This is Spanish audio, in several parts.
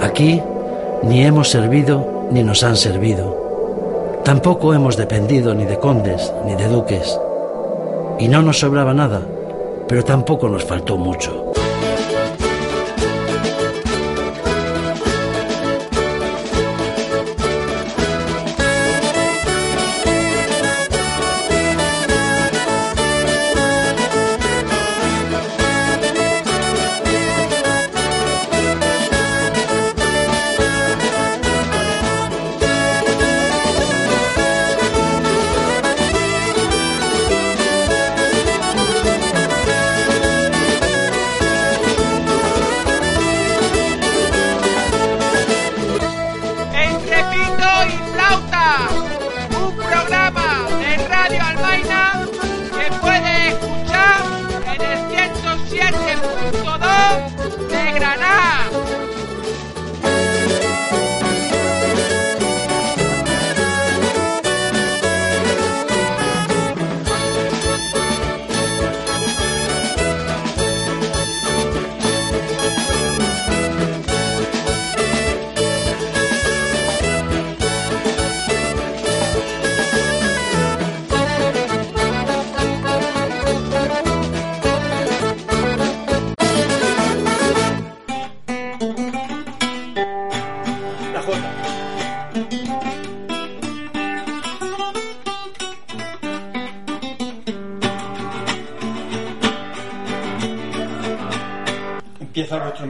Aquí ni hemos servido ni nos han servido. Tampoco hemos dependido ni de condes ni de duques. Y no nos sobraba nada, pero tampoco nos faltó mucho.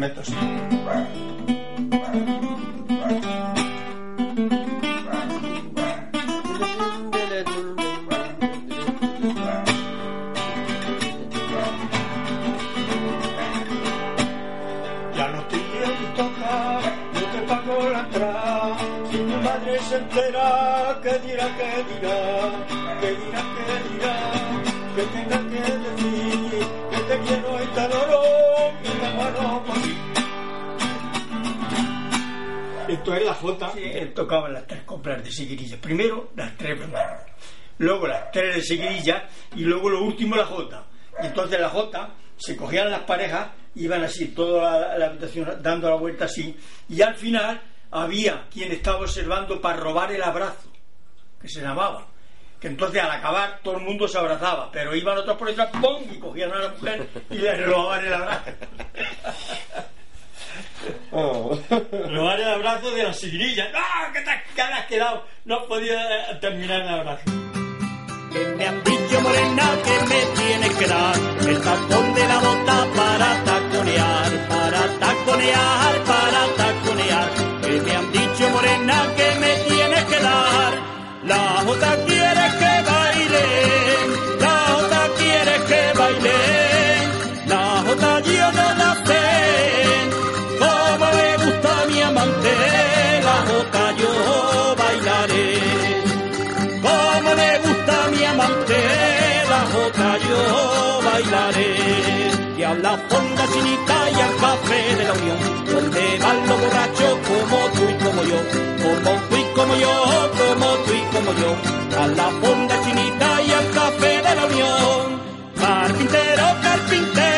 Empiezan de seguirilla. Primero las tres primeras, luego las tres de seguirilla y luego lo último la Jota. Y entonces la Jota se cogían las parejas, iban así, toda la, habitación dando la vuelta así, y al final había quien estaba observando para robar el abrazo, que se llamaba. Que entonces al acabar todo el mundo se abrazaba, pero iban otros por detrás, ¡pum! y cogían a la mujer y le robaban el abrazo. Robar el abrazo de la seguirilla. ¡No! ¿Qué te has- has quedado? No podía eh, terminar el abrazo. Me han dicho morena que me tienes que dar el tacón de la bota para taconear, para taconear, para taconear. Que me han dicho morena que me tienes que dar. La jota la fonda chinita y al café de la unión, donde van los borrachos como tú y como yo, como tú y como yo, como tú y como yo. A la fonda chinita y al café de la unión. Carpintero, carpintero, carpintero,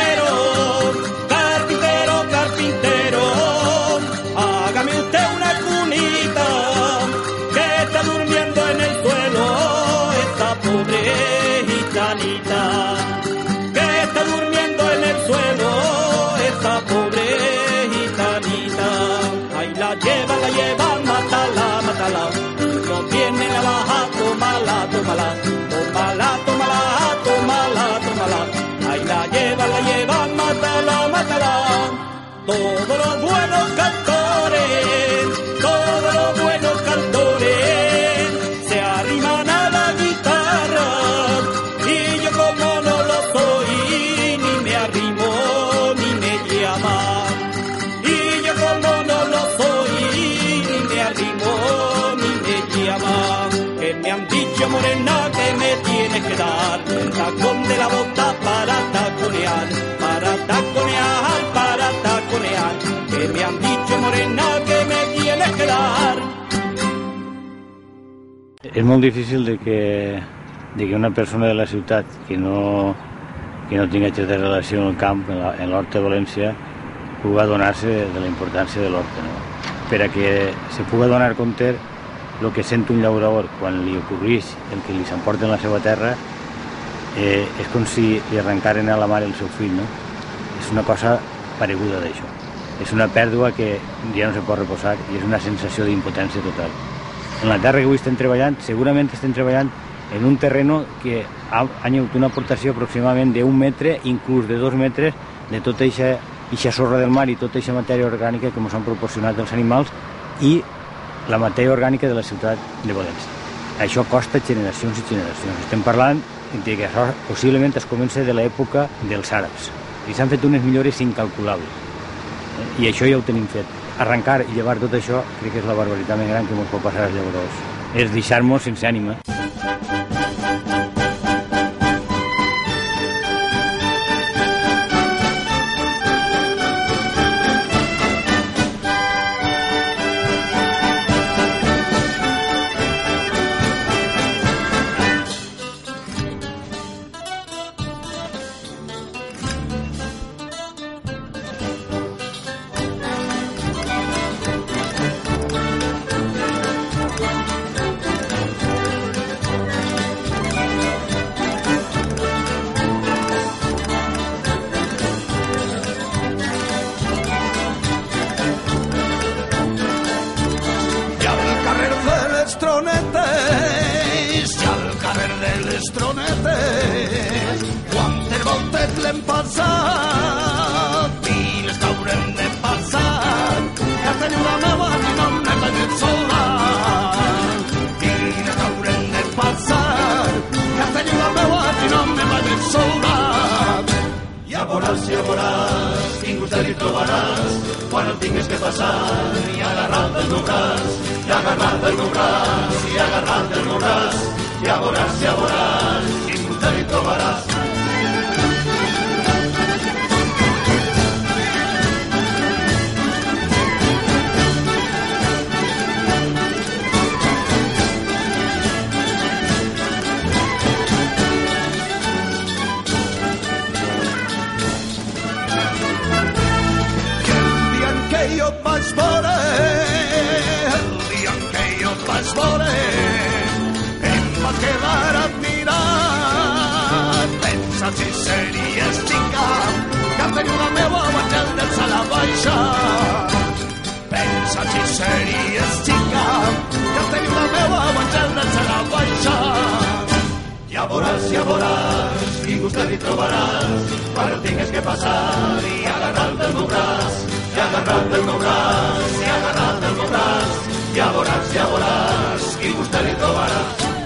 todos los buenos cantores, todos los buenos cantores se arriman a la guitarra y yo como no lo soy ni me arrimo ni me llama. Y yo como no lo soy ni me arrimo ni me llama. Que me han dicho morena que me tienes que dar el tacón de la bota para taconear. És molt difícil de que, de que una persona de la ciutat que no, que no tinga de relació amb el camp, en en l'Horta de València, puga donar-se de la importància de l'Horta. No? Per a que se puga donar compte el que sent un llaurador quan li ocorreix el que li s'emporta en la seva terra eh, és com si li arrencaren a la mare el seu fill. No? És una cosa pareguda d'això. És una pèrdua que ja no se pot reposar i és una sensació d'impotència total. En la terra que avui estem treballant, segurament estem treballant en un terreno que ha, ha tingut una aportació aproximadament d'un metre, inclús de dos metres, de tota aquesta, eixa sorra del mar i tota aquesta matèria orgànica que ens han proporcionat els animals i la matèria orgànica de la ciutat de València. Això costa generacions i generacions. Estem parlant de que això possiblement es comença de l'època dels àrabs i s'han fet unes millores incalculables. Eh? I això ja ho tenim fet. Arrencar i llevar tot això crec que és la barbaritat més gran que ens pot passar als llauradors. És deixar-nos sense ànima. Pensa si series xica, que teniu la meva batxel del a la baixa. Ja veuràs, ja veuràs, quin gust li trobaràs quan el tingues que passar i agarrar del meu braç, i agarrar del meu braç, i agarrar del meu braç. Ja veuràs, ja veuràs, quin gust li trobaràs.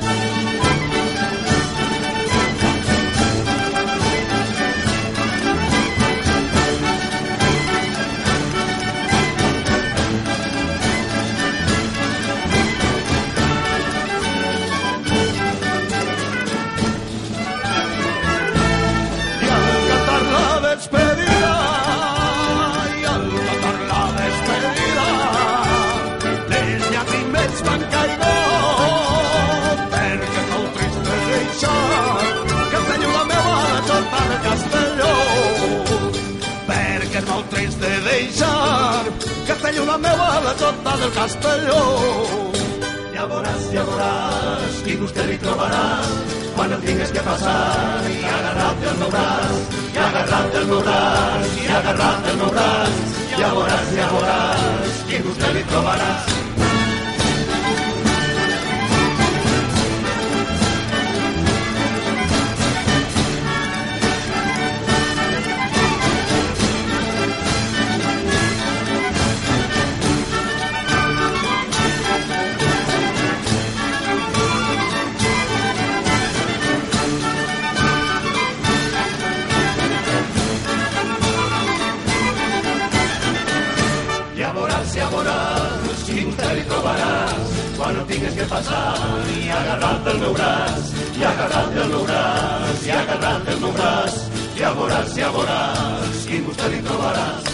Que teniu la meva la sota del castelló. Ja veuràs, ja veuràs, quin gust li trobaràs quan el tingues que passar i agarrar del meu braç, i agarrar del meu braç, i braç. Ja veuràs, ja veuràs. Ja veuràs, veuràs, quin gust li trobaràs i agarrar-te el meu braç, i agarrar-te el meu braç, ja veuràs, ja veuràs, quin gust li trobaràs.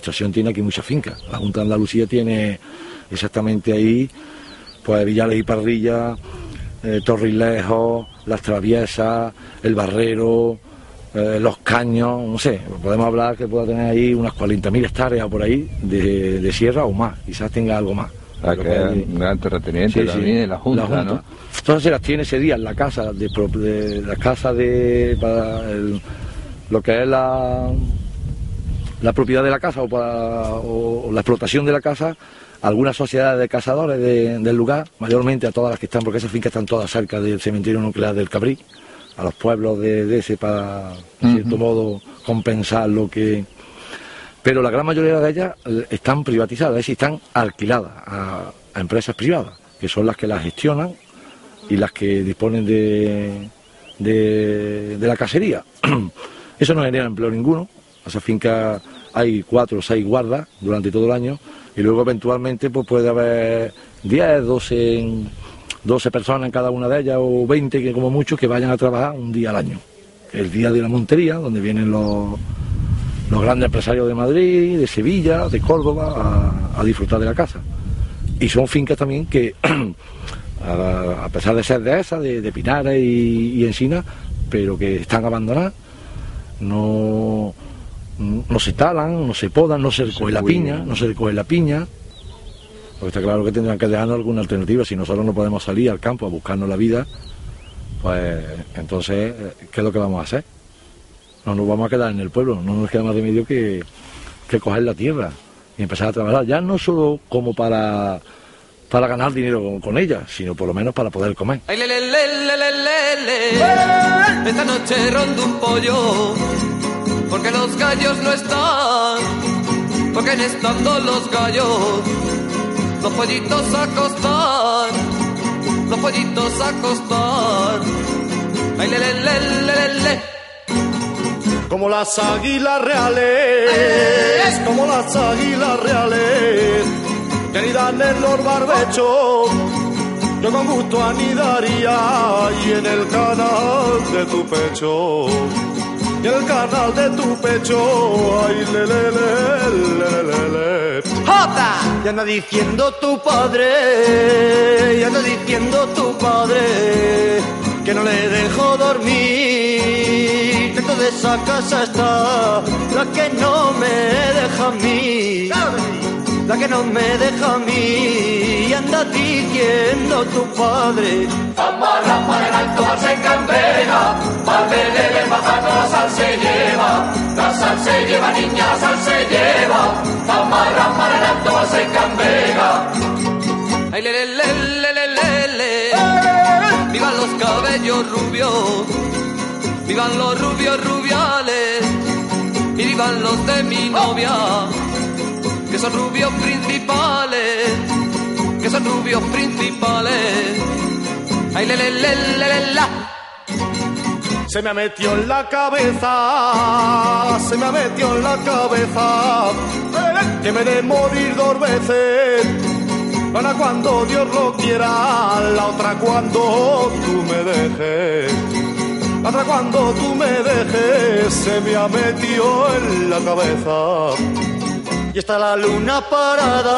Administración tiene aquí muchas fincas. La Junta de Andalucía tiene exactamente ahí, pues Villales y Parrilla, eh, Torrilejo, Las Traviesas, El Barrero, eh, Los Caños, no sé, podemos hablar que pueda tener ahí unas 40.000 hectáreas por ahí de, de sierra o más, quizás tenga algo más. Ah, que es un gran terrateniente Sí, sí, también, la Junta, ¿no? Entonces se las tiene ese día en la casa, de, de la casa de para el- lo que es la, la propiedad de la casa o, para, o- la explotación de la casa, algunas sociedades de cazadores de- del lugar, mayormente a todas las que están, porque esas fincas están todas cerca del cementerio nuclear del Cabrí, a los pueblos de, de ese para, en cierto modo, compensar lo que pero la gran mayoría de ellas eh, están privatizadas, es decir, están alquiladas a, a empresas privadas, que son las que las gestionan y las que disponen de, de, de la casería. Eso no genera empleo ninguno, a esa finca hay cuatro o seis guardas durante todo el año y luego eventualmente pues puede haber 10, 12, en- 12 personas en cada una de ellas o 20 que como mucho que vayan a trabajar un día al año. El día de la montería, donde vienen los, los grandes empresarios de Madrid, de Sevilla, de Córdoba, a, disfrutar de la casa. Y son fincas también que, a, pesar de ser de esas, de, de pinares y, y pero que están abandonadas, no, no se talan, no se podan, no se recoge la piña, no se recoge la piña. Porque está claro que tendrán que dejarnos alguna alternativa. Si nosotros no podemos salir al campo a buscarnos la vida, pues entonces, eh, ¿qué es lo que vamos a hacer? No nos vamos a quedar en el pueblo, no nos queda más remedio que, que coger la tierra y empezar a trabajar, ya no solo como para, para ganar dinero con, con ella, sino por lo menos para poder comer. Ay, le, le, le, le, le, le, le. Esta noche rondo un pollo, porque los gallos no están, porque en estando los gallos, los pollitos a acostar, los pollitos a acostar. Ay, le, le, le, le. Como las águilas reales, como las águilas reales, que anidan en los barbechos, yo con gusto anidaría y en el canal de tu pecho, y el canal de tu pecho, ay, le, le, le, le, le. ¡Jota! Y anda diciendo tu padre, y anda diciendo tu padre, que no le dejo dormir. Dentro de esa casa está la que no me deja a mí, la que no me deja a mí. Y anda diciendo tu padre. Amarra para el alto, se cambrea, Valverde bajando la sal se lleva, la sal se lleva, niña, la sal se lleva, Amarra para el alto, se cambrea. Ay, le, le, le, le, le, le, le. Vivan los cabellos rubios, vivan los rubios rubiales, y vivan los de mi novia, son rubios principales, que son rubios principales. Ay, le, le, le, le, la. Se me ha metido en la cabeza, se me ha metido en la cabeza, que me de morir dos veces. Una cuando Dios lo quiera, la otra cuando tú me dejes. La otra cuando tú me dejes, se me ha metido en la cabeza. Y está la luna parada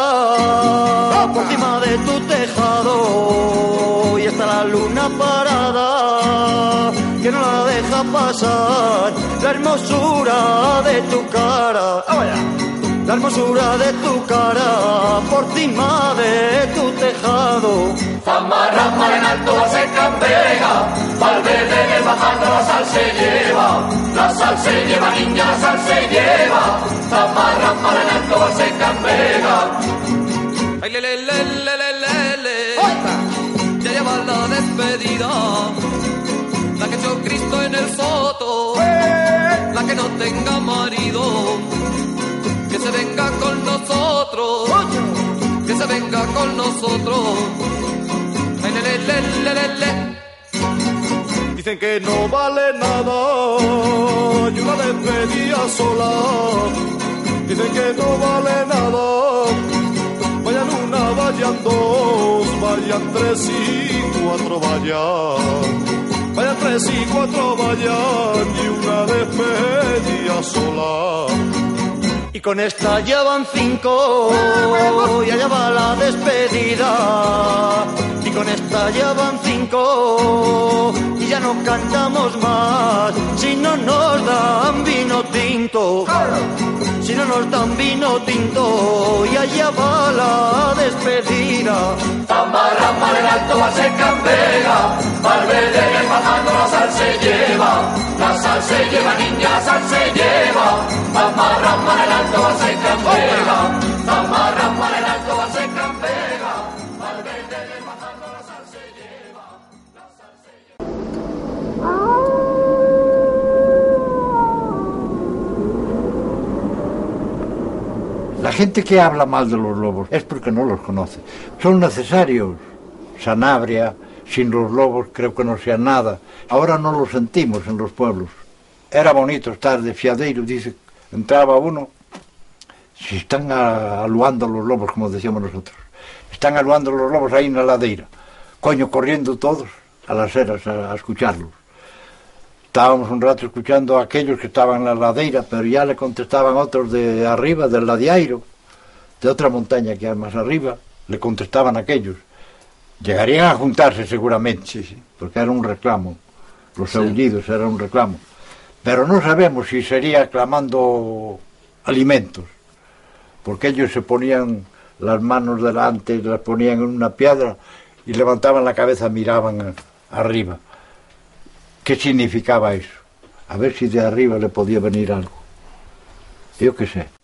por encima de tu tejado. Y está la luna parada que no la deja pasar la hermosura de tu cara. Ah. La hermosura de tu cara por encima de tu tejado. Amarra para el alto, bajando la sal se lleva, la sal se lleva niña, la sal se lleva, Zamarra para en alto se campera. Ay, le, le, le, le, le, le, le. ya lleva la despedida, la que echó Cristo en el foto, la que no tenga marido, que se venga con nosotros, que se venga con nosotros le. Dicen que no vale nada y una despedida sola. Dicen que no vale nada. Vayan una, vayan dos, vayan tres y cuatro, vayan. Vayan tres y cuatro, vayan y una despedida sola. Y con esta ya van cinco, y allá va la despedida. Y con esta ya van cinco, y ya no cantamos más. Si no nos dan vino si no nos dan vino tinto, y allá va la despedida. Tamarra, mar en alto, va se cambega, Valverde bajando la sal se lleva, la sal se lleva, niña, la sal se lleva, Tamarra, mar en alto, va se cambega, Tamarra, mar en La gente que habla mal de los lobos es porque no los conoce. Son necesarios. Sanabria, sin los lobos creo que no sea nada. Ahora no lo sentimos en los pueblos. Era bonito estar de fiadeiro, dice, entraba uno, si están aluando los lobos, como decíamos nosotros. Están aluando los lobos ahí en la ladeira. Coño, corriendo todos a las eras a escucharlos. Estábamos un rato escuchando a aquellos que estaban en la ladeira, pero ya le contestaban otros de arriba, del ladeairo, de otra montaña que hay más arriba, le contestaban aquellos. Llegarían a juntarse seguramente, porque era un reclamo. Los aullidos era un reclamo. Pero no sabemos si sería clamando alimentos, porque ellos se ponían las manos delante, las ponían en una piedra y levantaban la cabeza, miraban a- arriba. que significaba iso. A ver se si de arriba le podía venir algo. Eu que sei.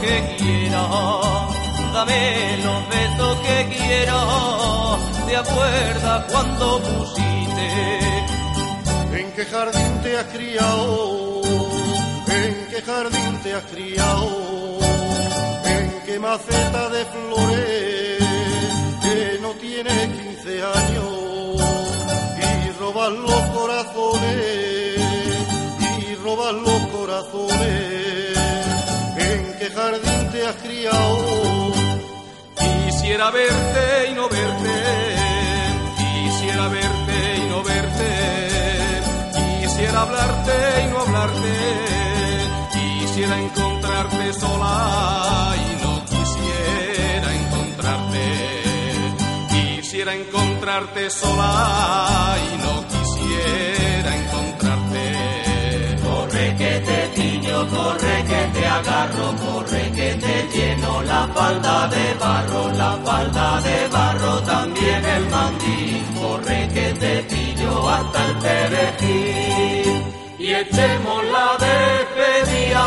Que quieras, dame los besos que quieras. ¿Te acuerdas cuando pusiste? ¿En qué jardín te has criado? ¿En qué jardín te has criado? ¿En qué maceta de flores que no tiene 15 años? Y robas los corazones, y robas los corazones. Quisiera verte y no verte, quisiera verte y no verte, quisiera hablarte y no hablarte, quisiera encontrarte sola y no quisiera encontrarte, quisiera encontrarte sola y no quisiera pillo, corre que te agarro, corre que te lleno la falda de barro, la falda de barro, también el mandil. Corre que te pillo hasta el perejil. Y echemos la despedida,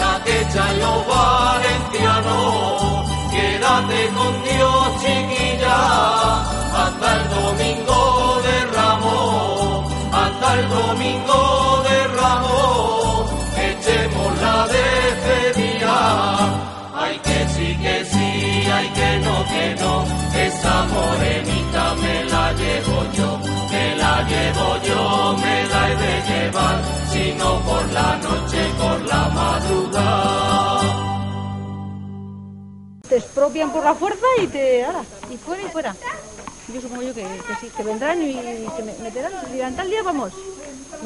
la que echan los valencianos. Quédate con Dios, chiquilla, hasta el domingo de Ramos, hasta el domingo despedida. Ay que sí, que sí, ay que no, que no, esa morenita me la llevo yo, me la llevo yo, me la he de llevar, si no por la noche, por la madrugada. te expropian por la fuerza y te ahora, y fuera y fuera. Yo supongo yo que, que sí, que vendrán y que me- meterán, dirán tal día vamos.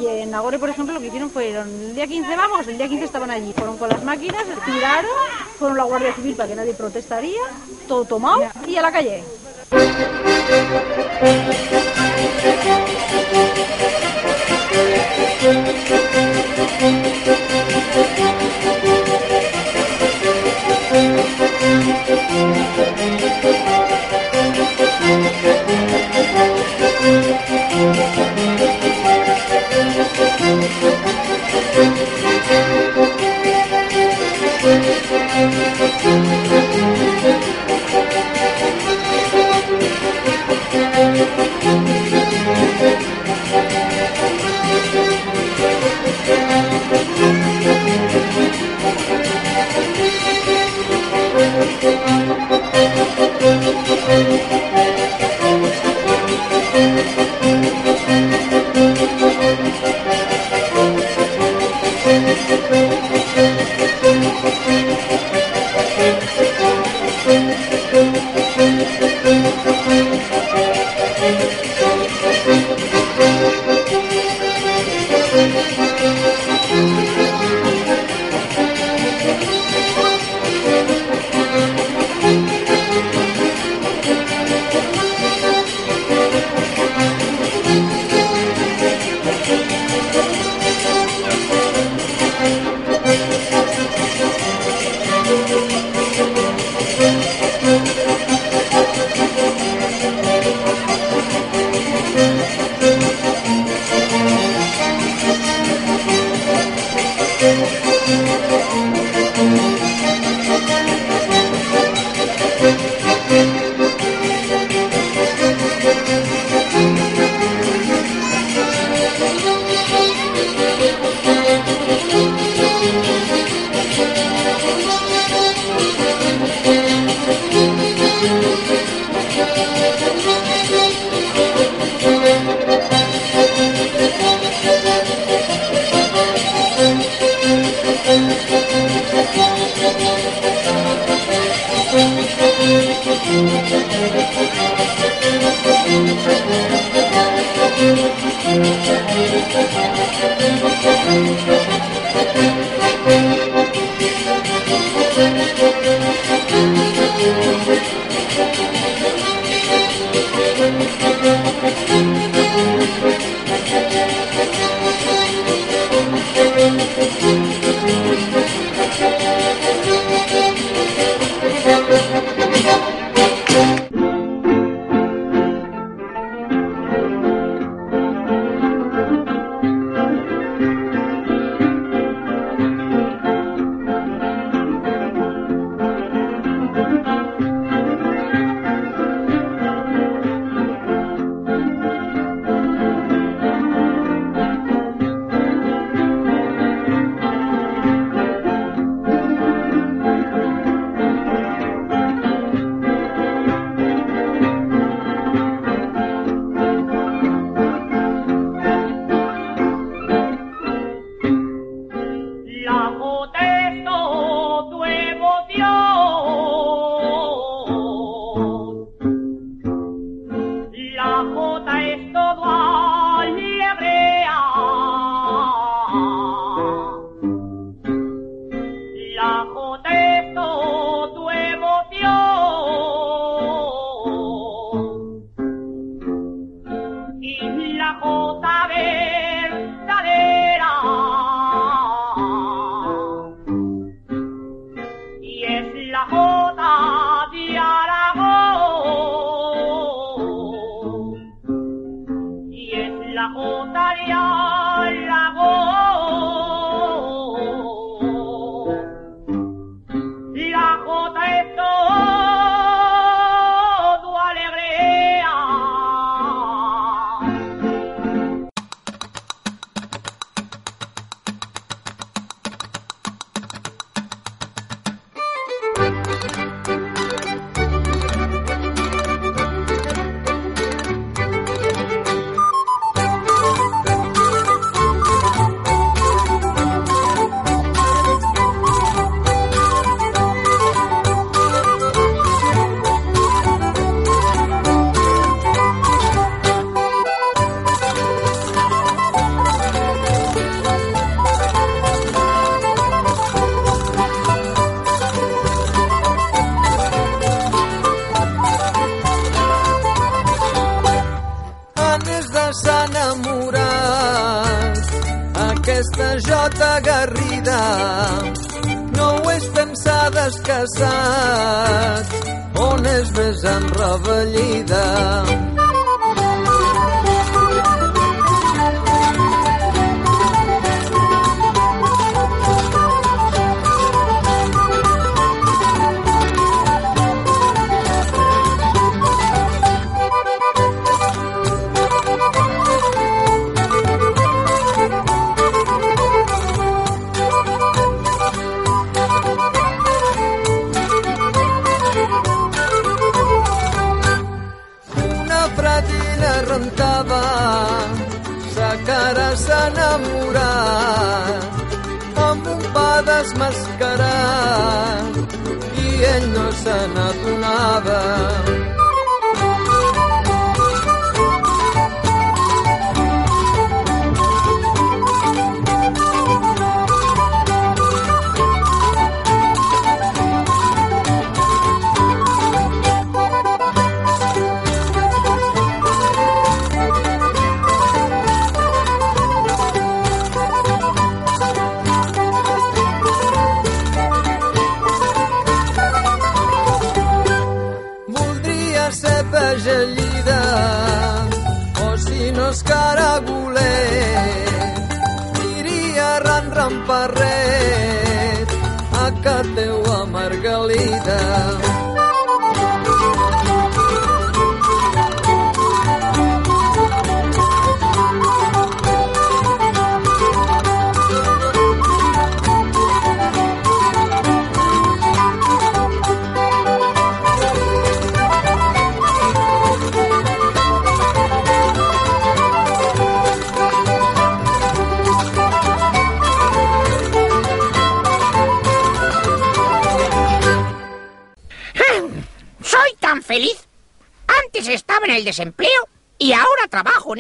Y en Agore, por ejemplo, lo que hicieron fueron, el día 15 vamos, el día 15 estaban allí, fueron con las máquinas, tiraron, fueron la Guardia Civil para que nadie protestaría, todo tomado y a la calle.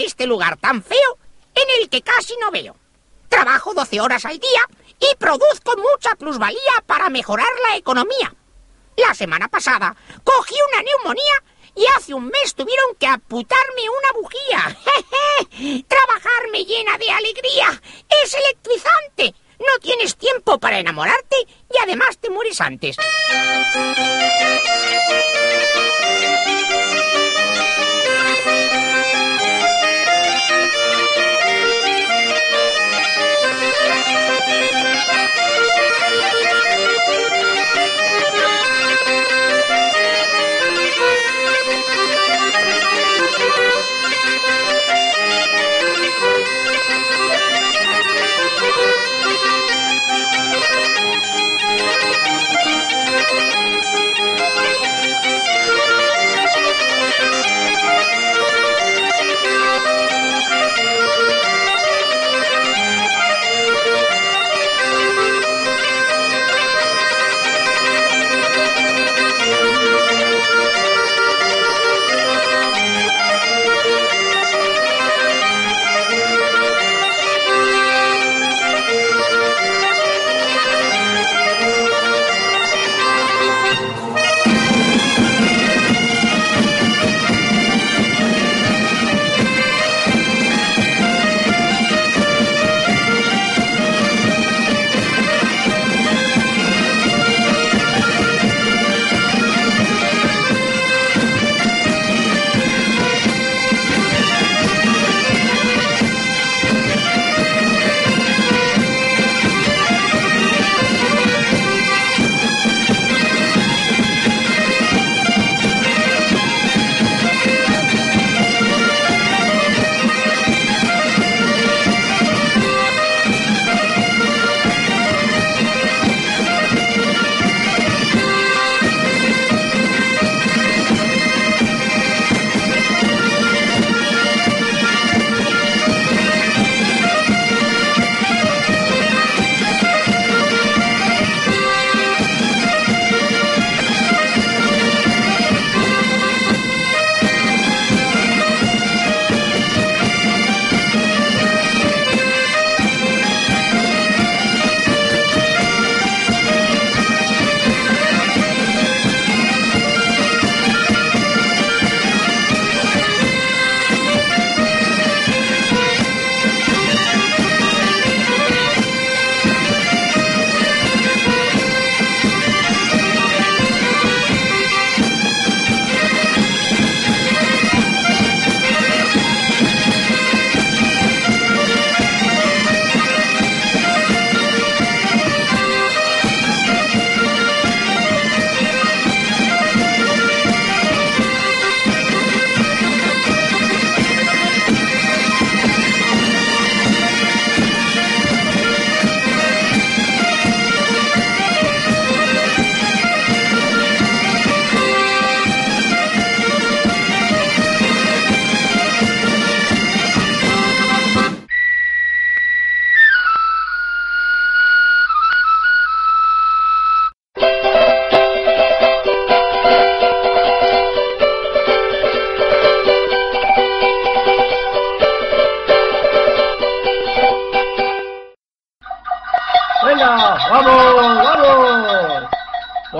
Este lugar tan feo en el que casi no veo. Trabajo 12 horas al día y produzco mucha plusvalía para mejorar la economía. La semana pasada cogí una neumonía y hace un mes tuvieron que amputarme una bujía. Trabajar me llena de alegría. Es electrizante. No tienes tiempo para enamorarte y además te mueres antes.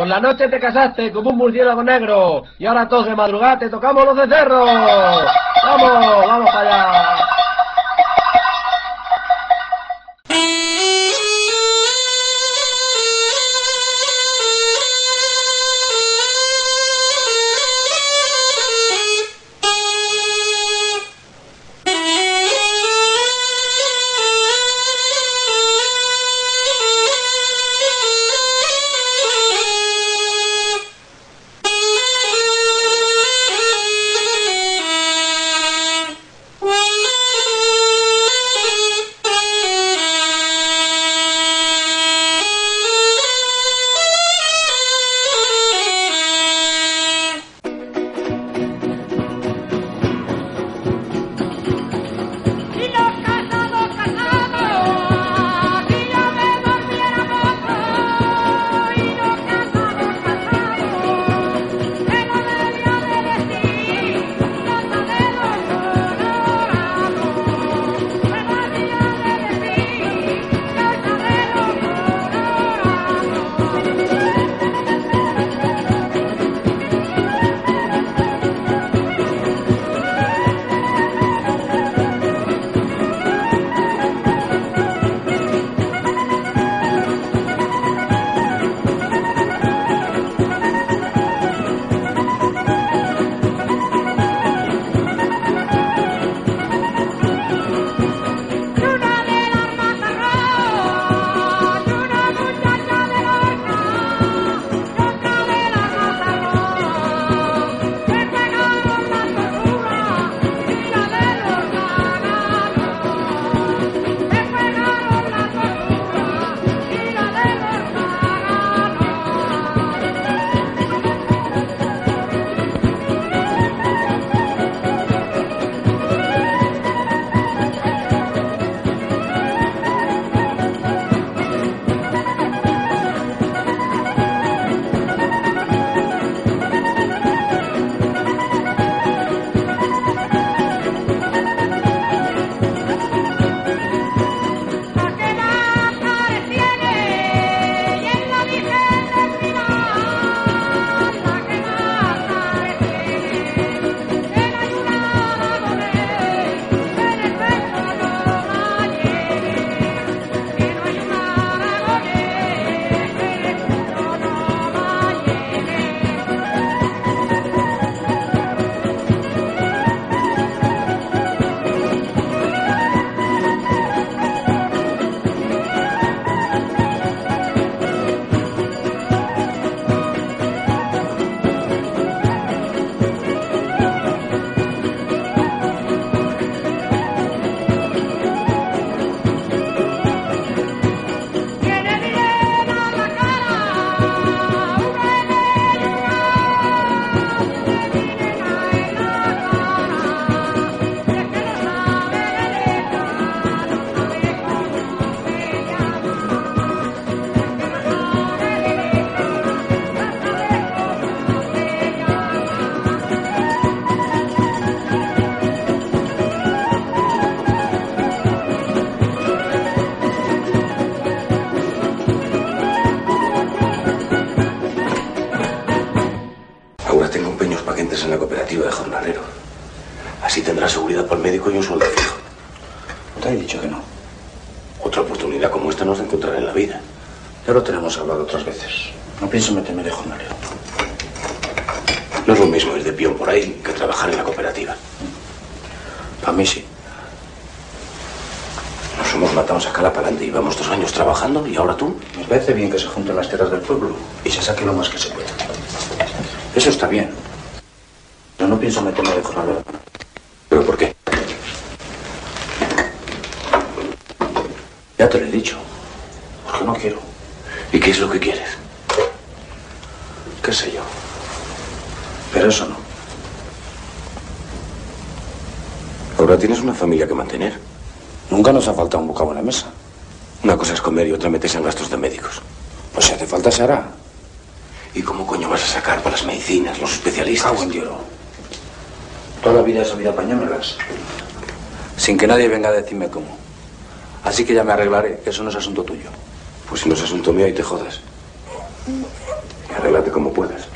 Por la noche te casaste como un murciélago negro y ahora todos de madrugada te tocamos los de cerro. Vamos, vamos para allá. Así tendrás seguridad por el médico y un sueldo fijo. Te he dicho que no. Otra oportunidad como esta no se encontrará en la vida. Ya lo tenemos hablado otras veces. No pienso meterme de jornalero. No es lo mismo ir de peón por ahí que trabajar en la cooperativa. Para mí sí. Nos hemos matado a sacar para adelante. Llevamos dos años trabajando y ahora tú. Me parece bien que se junten las tierras del pueblo y se saque lo más que se pueda. Eso está bien. Pero no pienso meterme de jornalero. ¿Pero por qué? Ya te lo he dicho. Porque no quiero. ¿Y qué es lo que quieres? ¿Qué sé yo? Pero eso no. Ahora tienes una familia que mantener. Nunca nos ha faltado un bocado en la mesa. Una cosa es comer y otra meterse en gastos de médicos. Pues si hace falta se hará. ¿Y cómo coño vas a sacar para las medicinas, los especialistas? Cago en Dios. Toda la vida he sabido apañármelas. Sin que nadie venga a decirme cómo. Así que ya me arreglaré, que eso no es asunto tuyo. Pues si no es asunto mío, ahí te jodas. Arréglate como puedas.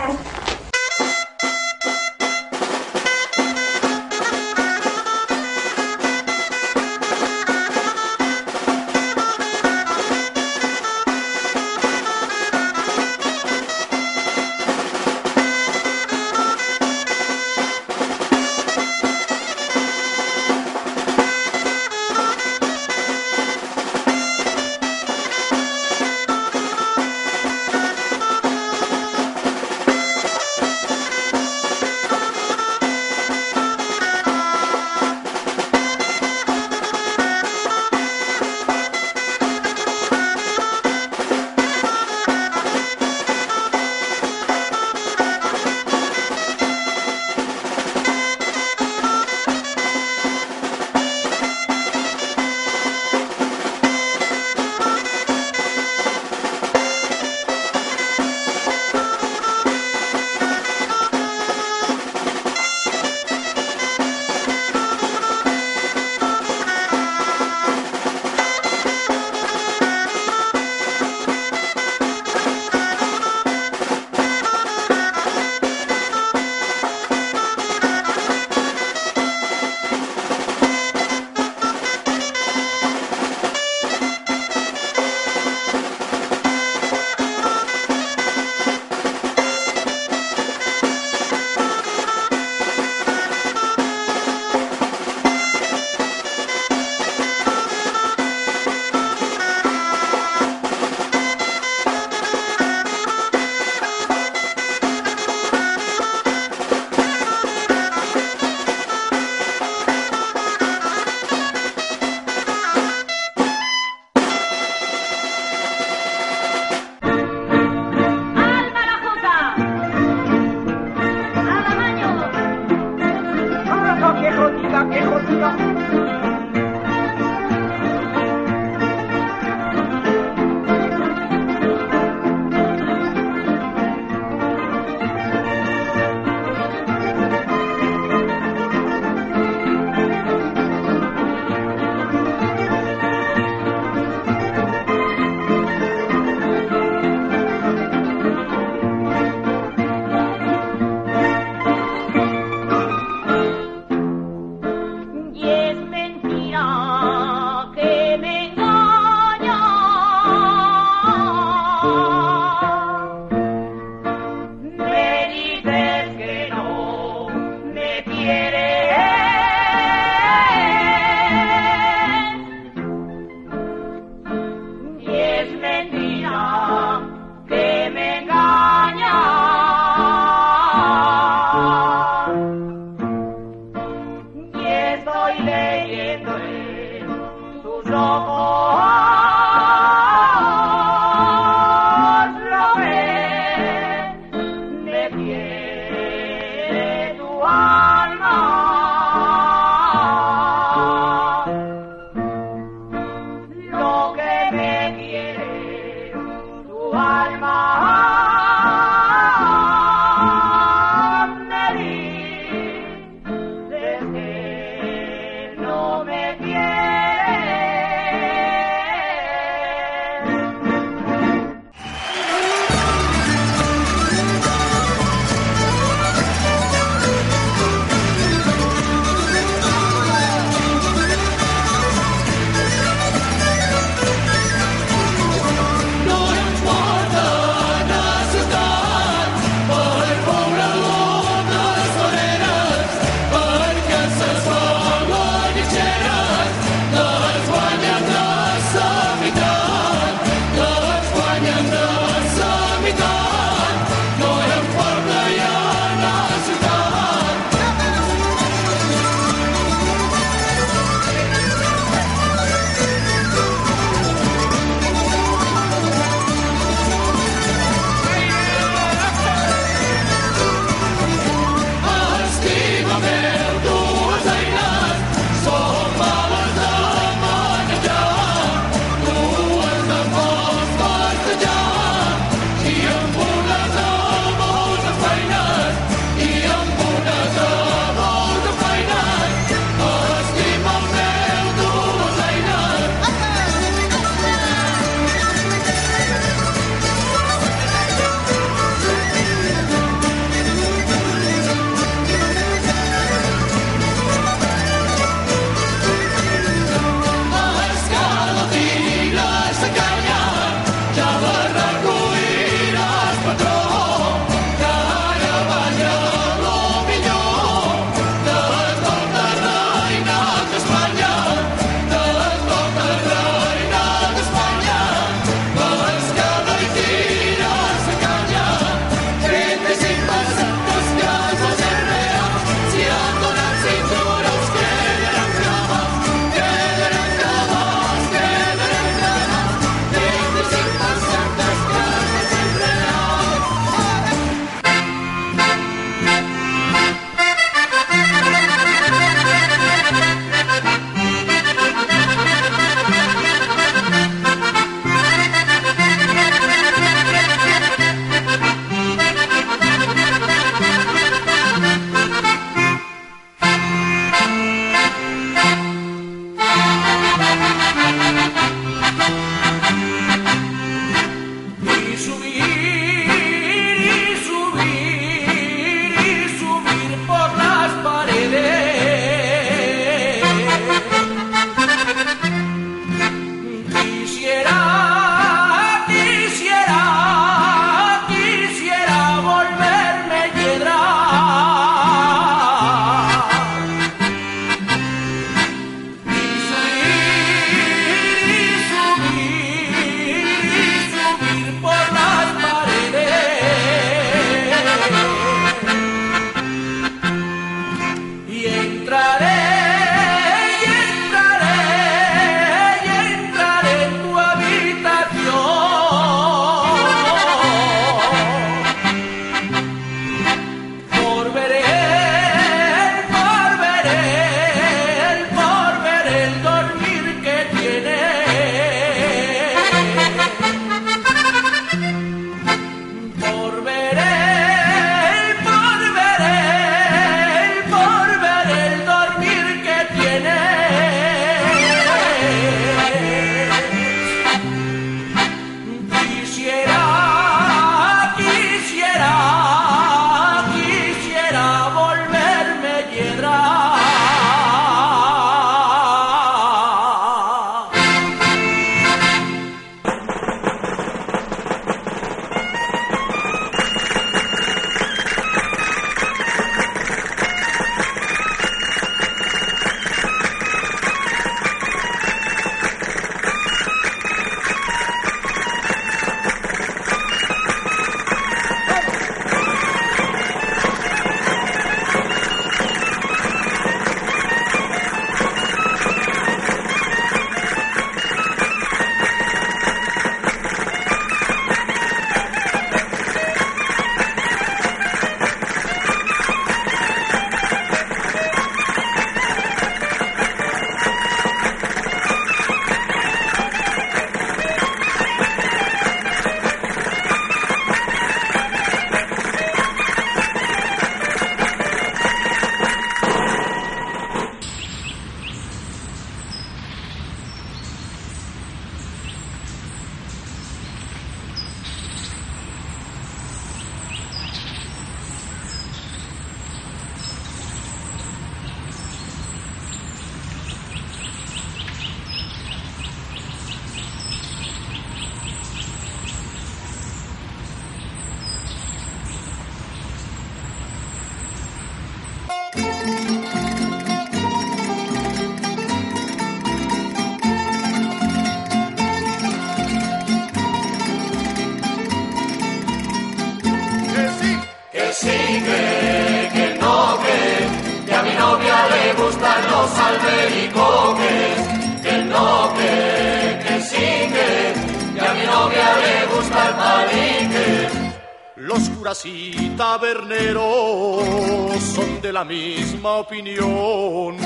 Misma opinión.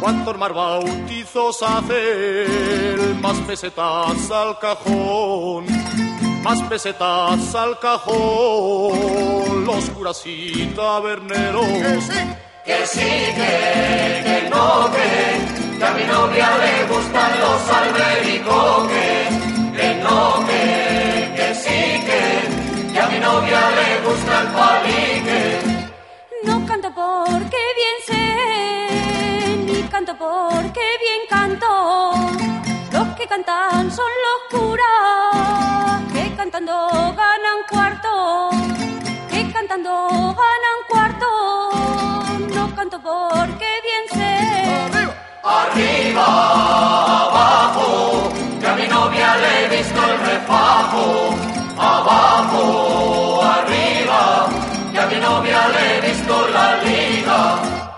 Cuantos más bautizos hacen, más pesetas al cajón. Más pesetas al cajón. Los curas y taberneros. Que sí, que, que no, que, que a mi novia le gustan los albericoques, que no, que, que sí, que, que a mi novia le gusta el. Porque bien canto. Los que cantan son los curas, que cantando ganan cuarto, que cantando ganan cuarto. No canto porque bien sé. Arriba, abajo, que a mi novia le he visto el refajo. Abajo, arriba, que a mi novia le he visto la liga.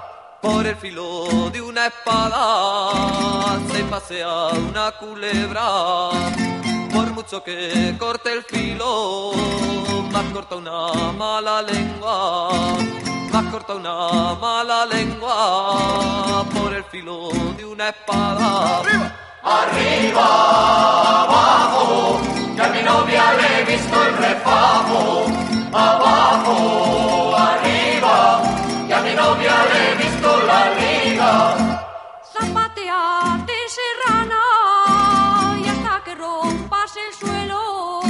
Por el filo de una espada se pasea una culebra. Por mucho que corte el filo, más corta una mala lengua. Más corta una mala lengua. Por el filo de una espada. Arriba, abajo, que a mi novia le he visto el refajo. Abajo, arriba, que a mi novia le he visto la liga. Zapateate serrana y hasta que rompas el suelo.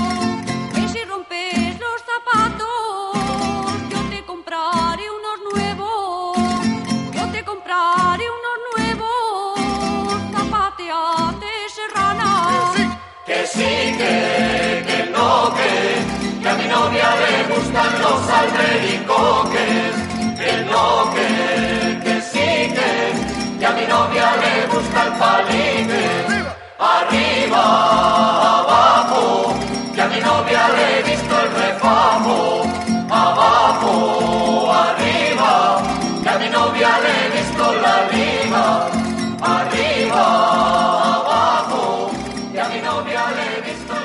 Que si rompes los zapatos, yo te compraré unos nuevos. Yo te compraré unos nuevos. Zapateate serrana. Que sí, que, que no, que, que a mi novia le gustan los albericoques. Que no, que, gusta el palique. Arriba, abajo, que a mi novia le he visto el refajo. Abajo, arriba, que a mi novia le he visto la liga. Arriba, abajo, que a mi novia le he visto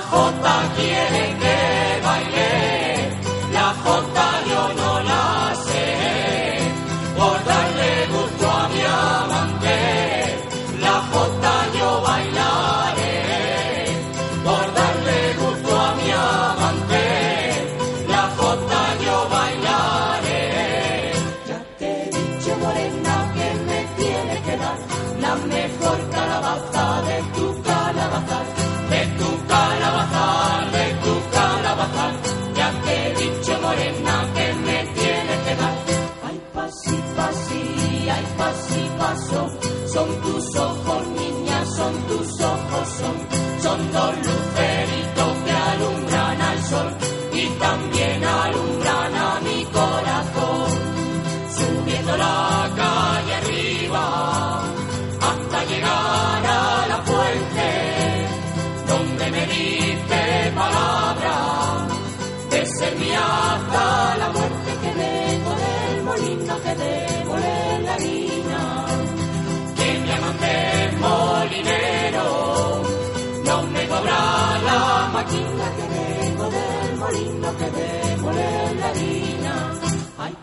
Juanjota quiere que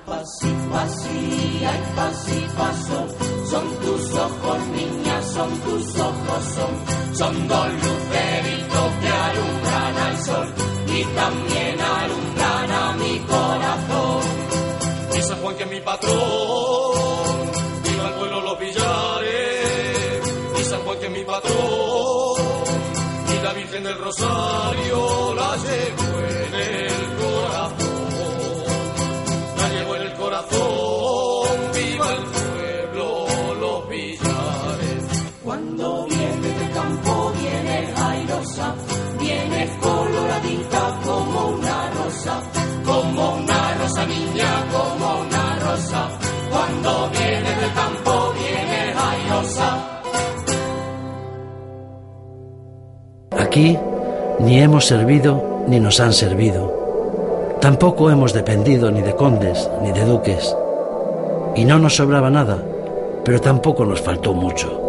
Pasito así, ay, pasito paso, son tus ojos, niña, son tus ojos, son, son dos luceritos que alumbran al sol y también alumbran a mi corazón. Y San Juan que es mi patrón, viva el pueblo los villares, y San Juan que es mi patrón, y la Virgen del Rosario la llevo. aquí ni hemos servido ni nos han servido. Tampoco hemos dependido ni de condes ni de duques. Y no nos sobraba nada, pero tampoco nos faltó mucho.